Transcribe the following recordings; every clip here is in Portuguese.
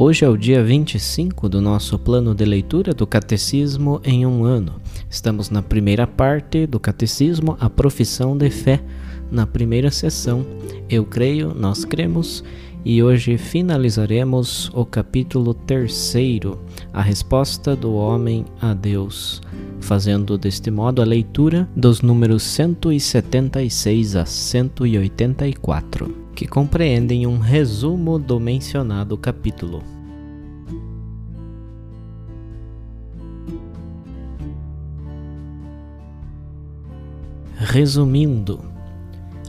Hoje é o dia 25 do nosso plano de leitura do Catecismo em um ano. Estamos na primeira parte do Catecismo, a profissão de fé na primeira sessão, Eu Creio, Nós Cremos, e hoje finalizaremos o capítulo terceiro, a resposta do homem a Deus, fazendo deste modo a leitura dos números 176 a 184, que compreendem um resumo do mencionado capítulo. Resumindo,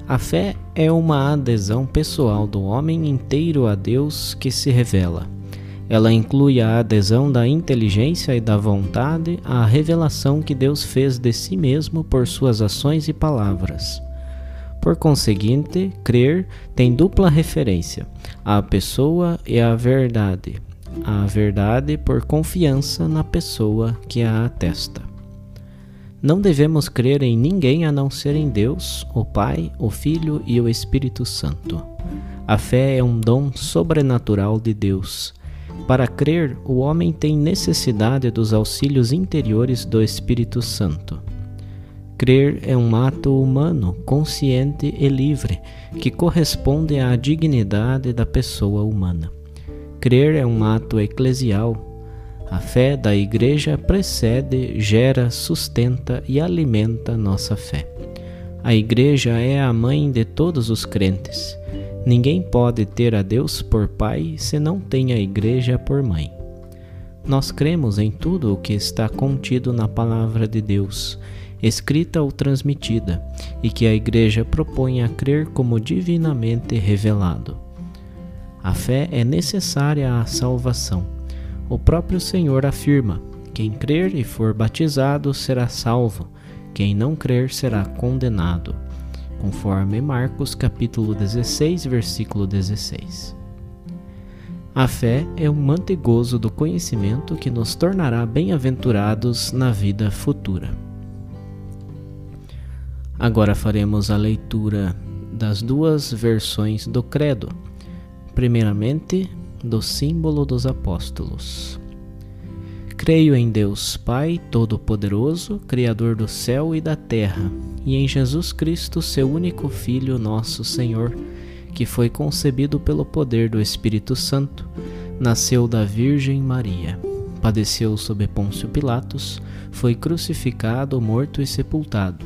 a fé é uma adesão pessoal do homem inteiro a Deus que se revela. Ela inclui a adesão da inteligência e da vontade à revelação que Deus fez de si mesmo por suas ações e palavras. Por conseguinte, crer tem dupla referência: à pessoa e à verdade. A verdade por confiança na pessoa que a atesta. Não devemos crer em ninguém a não ser em Deus, o Pai, o Filho e o Espírito Santo. A fé é um dom sobrenatural de Deus. Para crer, o homem tem necessidade dos auxílios interiores do Espírito Santo. Crer é um ato humano, consciente e livre, que corresponde à dignidade da pessoa humana. Crer é um ato eclesial, a fé da Igreja precede, gera, sustenta e alimenta nossa fé. A Igreja é a mãe de todos os crentes. Ninguém pode ter a Deus por pai se não tem a Igreja por mãe. Nós cremos em tudo o que está contido na Palavra de Deus, escrita ou transmitida, e que a Igreja propõe a crer como divinamente revelado. A fé é necessária à salvação o próprio Senhor afirma: quem crer e for batizado será salvo, quem não crer será condenado, conforme Marcos capítulo 16, versículo 16. A fé é um mantegoso do conhecimento que nos tornará bem-aventurados na vida futura. Agora faremos a leitura das duas versões do Credo. Primeiramente, do símbolo dos apóstolos. Creio em Deus Pai Todo-Poderoso, Criador do céu e da terra, e em Jesus Cristo, seu único Filho, nosso Senhor, que foi concebido pelo poder do Espírito Santo, nasceu da Virgem Maria, padeceu sob Pôncio Pilatos, foi crucificado, morto e sepultado,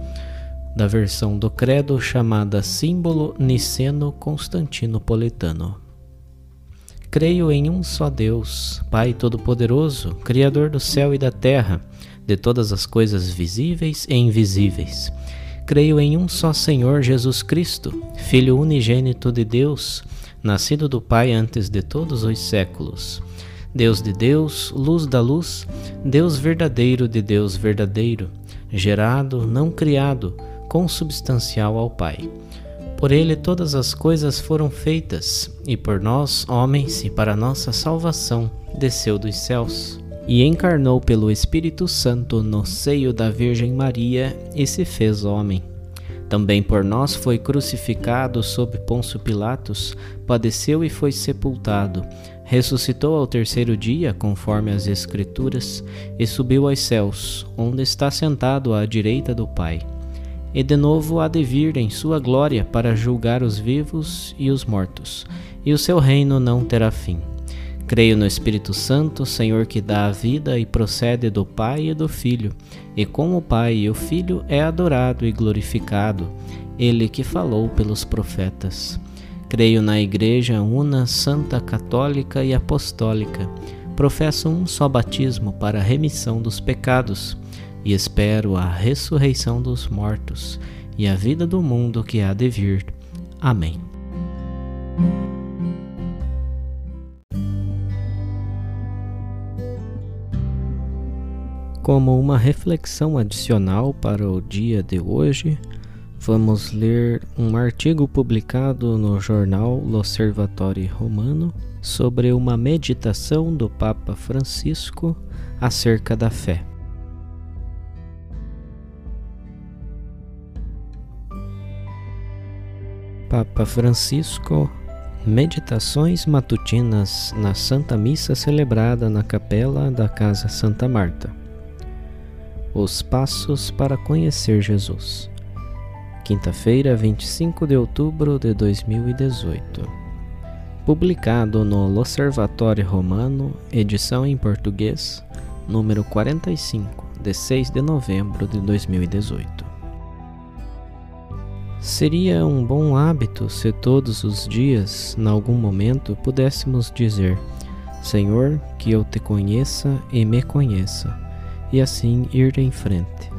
da versão do Credo chamada Símbolo Niceno-Constantinopolitano. Creio em um só Deus, Pai Todo-Poderoso, Criador do céu e da terra, de todas as coisas visíveis e invisíveis. Creio em um só Senhor Jesus Cristo, Filho unigênito de Deus, nascido do Pai antes de todos os séculos. Deus de Deus, luz da luz, Deus verdadeiro de Deus verdadeiro, gerado, não criado, consubstancial ao Pai Por ele todas as coisas foram feitas, e por nós, homens, e para nossa salvação, desceu dos céus. E encarnou pelo Espírito Santo no seio da Virgem Maria e se fez homem. Também por nós foi crucificado sob Pôncio Pilatos, padeceu e foi sepultado. Ressuscitou ao terceiro dia, conforme as Escrituras, e subiu aos céus, onde está sentado à direita do Pai e de novo há de vir em sua glória para julgar os vivos e os mortos, e o seu reino não terá fim. Creio no Espírito Santo, Senhor que dá a vida e procede do Pai e do Filho, e com o Pai e o Filho é adorado e glorificado, ele que falou pelos profetas. Creio na Igreja una, santa, católica e apostólica. Professo um só batismo para a remissão dos pecados e espero a ressurreição dos mortos e a vida do mundo que há de vir. Amém. Como uma reflexão adicional para o dia de hoje, vamos ler um artigo publicado no jornal L'Osservatore Romano sobre uma meditação do Papa Francisco acerca da fé. Papa Francisco, Meditações matutinas na Santa Missa celebrada na capela da Casa Santa Marta. Os passos para conhecer Jesus. Quinta-feira, 25 de outubro de 2018. Publicado no L'Osservatore Romano, edição em português, número 45, de 6 de novembro de 2018. Seria um bom hábito se todos os dias, em algum momento, pudéssemos dizer: Senhor, que eu te conheça e me conheça, e assim ir em frente.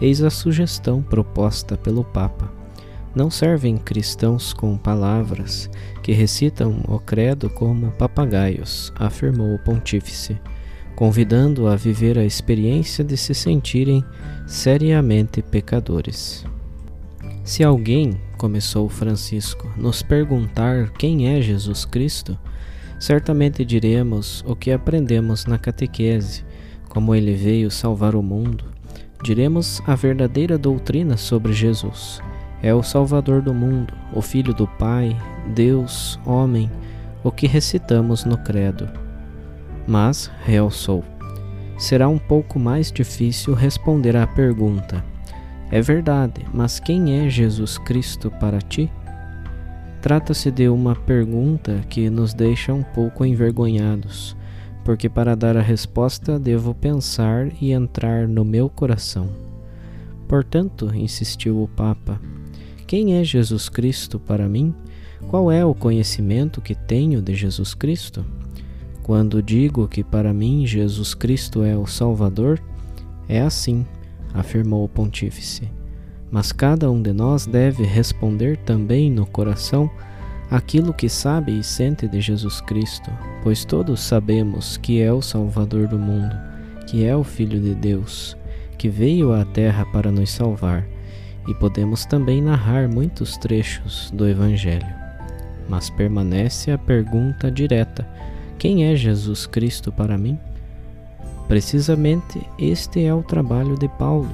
Eis a sugestão proposta pelo Papa. Não servem cristãos com palavras que recitam o credo como papagaios, afirmou o pontífice, convidando a viver a experiência de se sentirem seriamente pecadores. Se alguém, começou Francisco, nos perguntar quem é Jesus Cristo, certamente diremos o que aprendemos na catequese, como ele veio salvar o mundo. Diremos a verdadeira doutrina sobre Jesus. É o Salvador do mundo, o Filho do Pai, Deus, homem, o que recitamos no Credo. Mas, realçou, será um pouco mais difícil responder à pergunta: é verdade, mas quem é Jesus Cristo para ti? Trata-se de uma pergunta que nos deixa um pouco envergonhados, porque para dar a resposta devo pensar e entrar no meu coração. Portanto, insistiu o Papa, quem é Jesus Cristo para mim? Qual é o conhecimento que tenho de Jesus Cristo? Quando digo que para mim Jesus Cristo é o Salvador, é assim afirmou o pontífice. Mas cada um de nós deve responder também no coração aquilo que sabe e sente de Jesus Cristo, pois todos sabemos que é o Salvador do mundo, que é o Filho de Deus, que veio à Terra para nos salvar, e podemos também narrar muitos trechos do Evangelho. Mas permanece a pergunta direta: quem é Jesus Cristo para mim? Precisamente este é o trabalho de Paulo,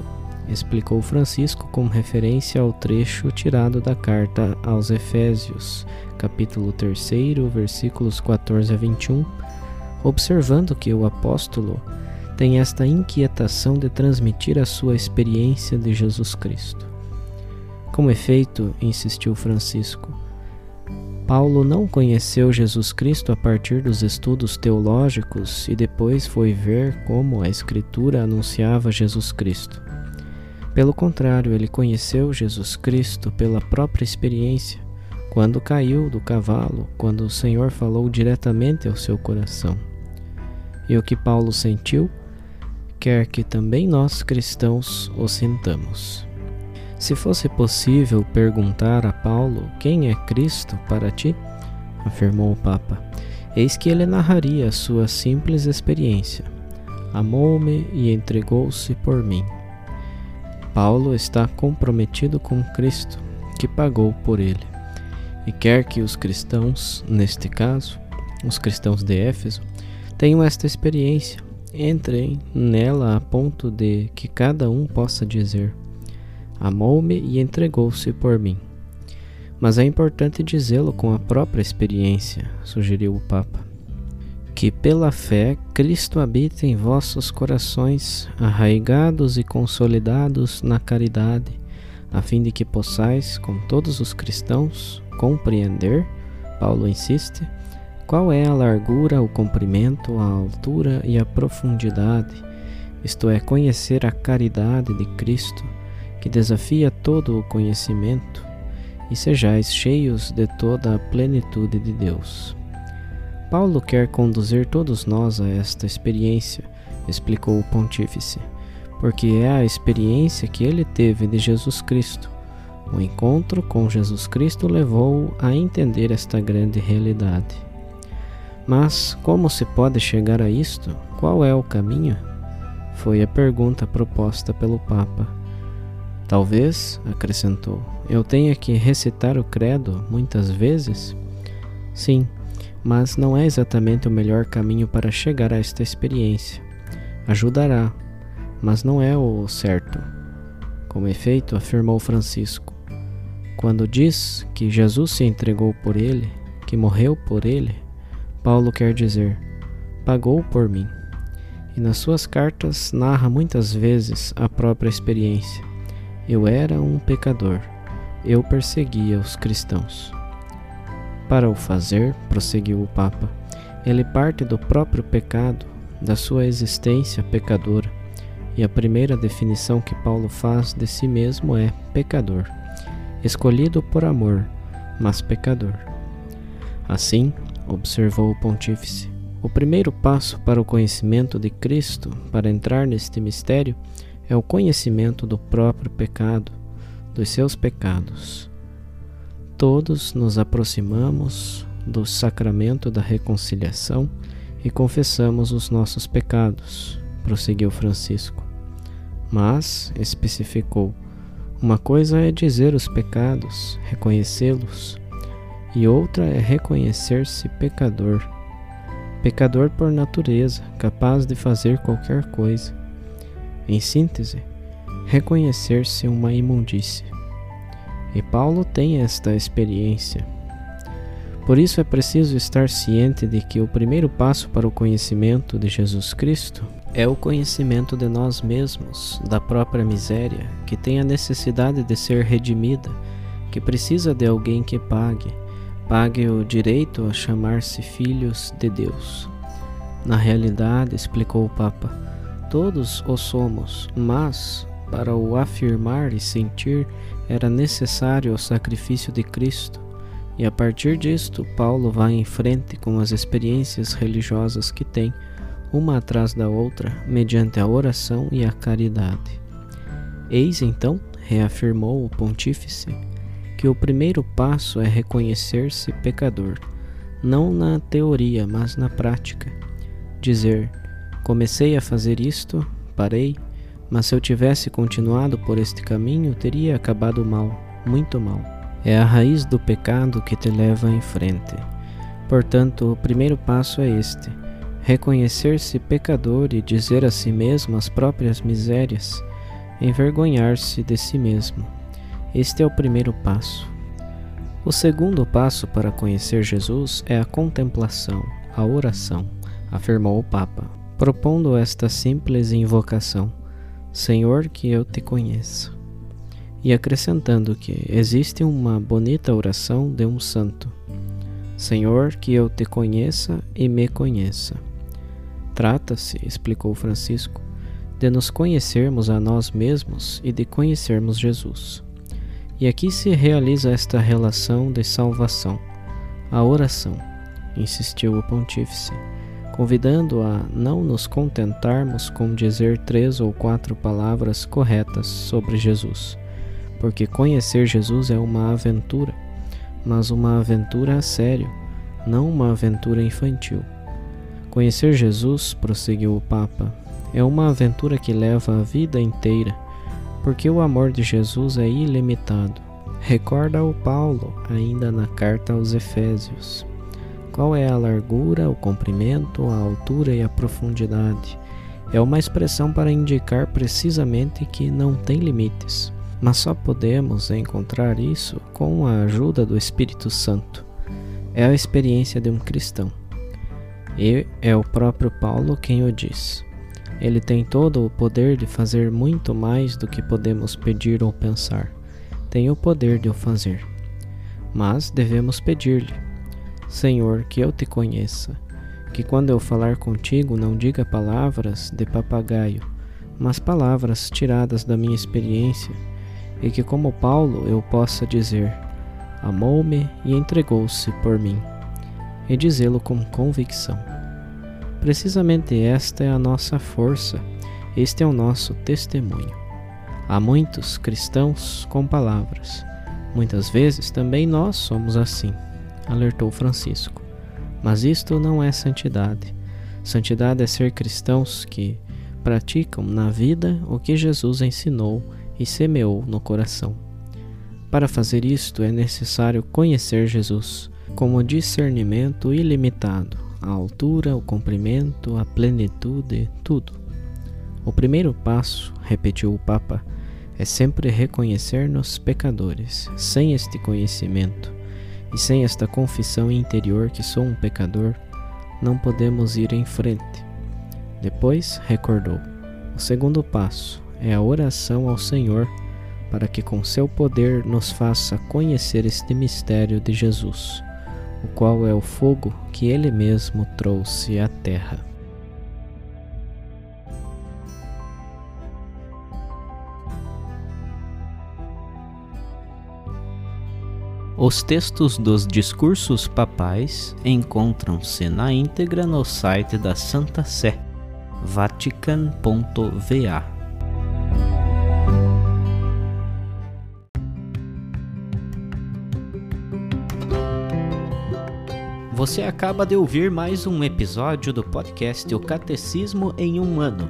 explicou Francisco com referência ao trecho tirado da carta aos Efésios, capítulo 3, versículos 14 a 21, observando que o apóstolo tem esta inquietação de transmitir a sua experiência de Jesus Cristo. Com efeito, insistiu Francisco, Paulo não conheceu Jesus Cristo a partir dos estudos teológicos e depois foi ver como a Escritura anunciava Jesus Cristo. Pelo contrário, ele conheceu Jesus Cristo pela própria experiência, quando caiu do cavalo, quando o Senhor falou diretamente ao seu coração. E o que Paulo sentiu, quer que também nós cristãos o sintamos. Se fosse possível perguntar a Paulo quem é Cristo para ti, afirmou o Papa, eis que ele narraria sua simples experiência. Amou-me e entregou-se por mim. Paulo está comprometido com Cristo, que pagou por ele. E quer que os cristãos, neste caso, os cristãos de Éfeso, tenham esta experiência, entrem nela a ponto de que cada um possa dizer: Amou-me e entregou-se por mim. Mas é importante dizê-lo com a própria experiência, sugeriu o Papa. Que pela fé Cristo habite em vossos corações, arraigados e consolidados na caridade, a fim de que possais, com todos os cristãos, compreender, Paulo insiste, qual é a largura, o comprimento, a altura e a profundidade, isto é, conhecer a caridade de Cristo, que desafia todo o conhecimento, e sejais cheios de toda a plenitude de Deus. Paulo quer conduzir todos nós a esta experiência, explicou o pontífice, porque é a experiência que ele teve de Jesus Cristo. O encontro com Jesus Cristo levou-o a entender esta grande realidade. Mas como se pode chegar a isto? Qual é o caminho? Foi a pergunta proposta pelo Papa. Talvez, acrescentou, eu tenha que recitar o credo muitas vezes? Sim, mas não é exatamente o melhor caminho para chegar a esta experiência. Ajudará, mas não é o certo. Com efeito, afirmou Francisco, quando diz que Jesus se entregou por ele, que morreu por ele, Paulo quer dizer, pagou por mim. E nas suas cartas narra muitas vezes a própria experiência. Eu era um pecador, eu perseguia os cristãos. Para o fazer, prosseguiu o Papa, ele parte do próprio pecado, da sua existência pecadora, e a primeira definição que Paulo faz de si mesmo é pecador, escolhido por amor, mas pecador. Assim, observou o pontífice. O primeiro passo para o conhecimento de Cristo, para entrar neste mistério, é o conhecimento do próprio pecado, dos seus pecados. Todos nos aproximamos do sacramento da reconciliação e confessamos os nossos pecados, prosseguiu Francisco. Mas, especificou, uma coisa é dizer os pecados, reconhecê-los, e outra é reconhecer-se pecador. Pecador por natureza, capaz de fazer qualquer coisa. Em síntese, reconhecer-se uma imundície. E Paulo tem esta experiência. Por isso é preciso estar ciente de que o primeiro passo para o conhecimento de Jesus Cristo é o conhecimento de nós mesmos, da própria miséria, que tem a necessidade de ser redimida, que precisa de alguém que pague pague o direito a chamar-se filhos de Deus. Na realidade, explicou o Papa, todos o somos, mas para o afirmar e sentir era necessário o sacrifício de Cristo. E a partir disto, Paulo vai em frente com as experiências religiosas que tem, uma atrás da outra, mediante a oração e a caridade. Eis então, reafirmou o pontífice, que o primeiro passo é reconhecer-se pecador, não na teoria, mas na prática. Dizer: comecei a fazer isto, parei, mas se eu tivesse continuado por este caminho, teria acabado mal, muito mal. É a raiz do pecado que te leva em frente. Portanto, o primeiro passo é este: reconhecer-se pecador e dizer a si mesmo as próprias misérias, envergonhar-se de si mesmo. Este é o primeiro passo. O segundo passo para conhecer Jesus é a contemplação, a oração, afirmou o Papa, propondo esta simples invocação: Senhor, que eu te conheça. E acrescentando que existe uma bonita oração de um santo: Senhor, que eu te conheça e me conheça. Trata-se, explicou Francisco, de nos conhecermos a nós mesmos e de conhecermos Jesus. E aqui se realiza esta relação de salvação, a oração, insistiu o pontífice, convidando a não nos contentarmos com dizer três ou quatro palavras corretas sobre Jesus, porque conhecer Jesus é uma aventura, mas uma aventura a sério, não uma aventura infantil. Conhecer Jesus, prosseguiu o Papa, é uma aventura que leva a vida inteira porque o amor de Jesus é ilimitado. Recorda o Paulo, ainda na carta aos Efésios. Qual é a largura, o comprimento, a altura e a profundidade? É uma expressão para indicar precisamente que não tem limites, mas só podemos encontrar isso com a ajuda do Espírito Santo. É a experiência de um cristão. E é o próprio Paulo quem o diz. Ele tem todo o poder de fazer muito mais do que podemos pedir ou pensar. Tem o poder de o fazer. Mas devemos pedir-lhe Senhor, que eu te conheça, que quando eu falar contigo não diga palavras de papagaio, mas palavras tiradas da minha experiência, e que, como Paulo, eu possa dizer: Amou-me e entregou-se por mim, e dizê-lo com convicção. Precisamente esta é a nossa força, este é o nosso testemunho. Há muitos cristãos com palavras. Muitas vezes também nós somos assim alertou Francisco. Mas isto não é santidade. Santidade é ser cristãos que praticam na vida o que Jesus ensinou e semeou no coração. Para fazer isto é necessário conhecer Jesus como discernimento ilimitado, a altura, o comprimento, a plenitude, tudo. O primeiro passo, repetiu o Papa, é sempre reconhecer-nos pecadores. Sem este conhecimento, e sem esta confissão interior que sou um pecador, não podemos ir em frente. Depois recordou: o segundo passo é a oração ao Senhor para que com seu poder nos faça conhecer este mistério de Jesus, o qual é o fogo que ele mesmo trouxe à terra. Os textos dos discursos papais encontram-se na íntegra no site da Santa Sé, vatican.va. Você acaba de ouvir mais um episódio do podcast O Catecismo em um Ano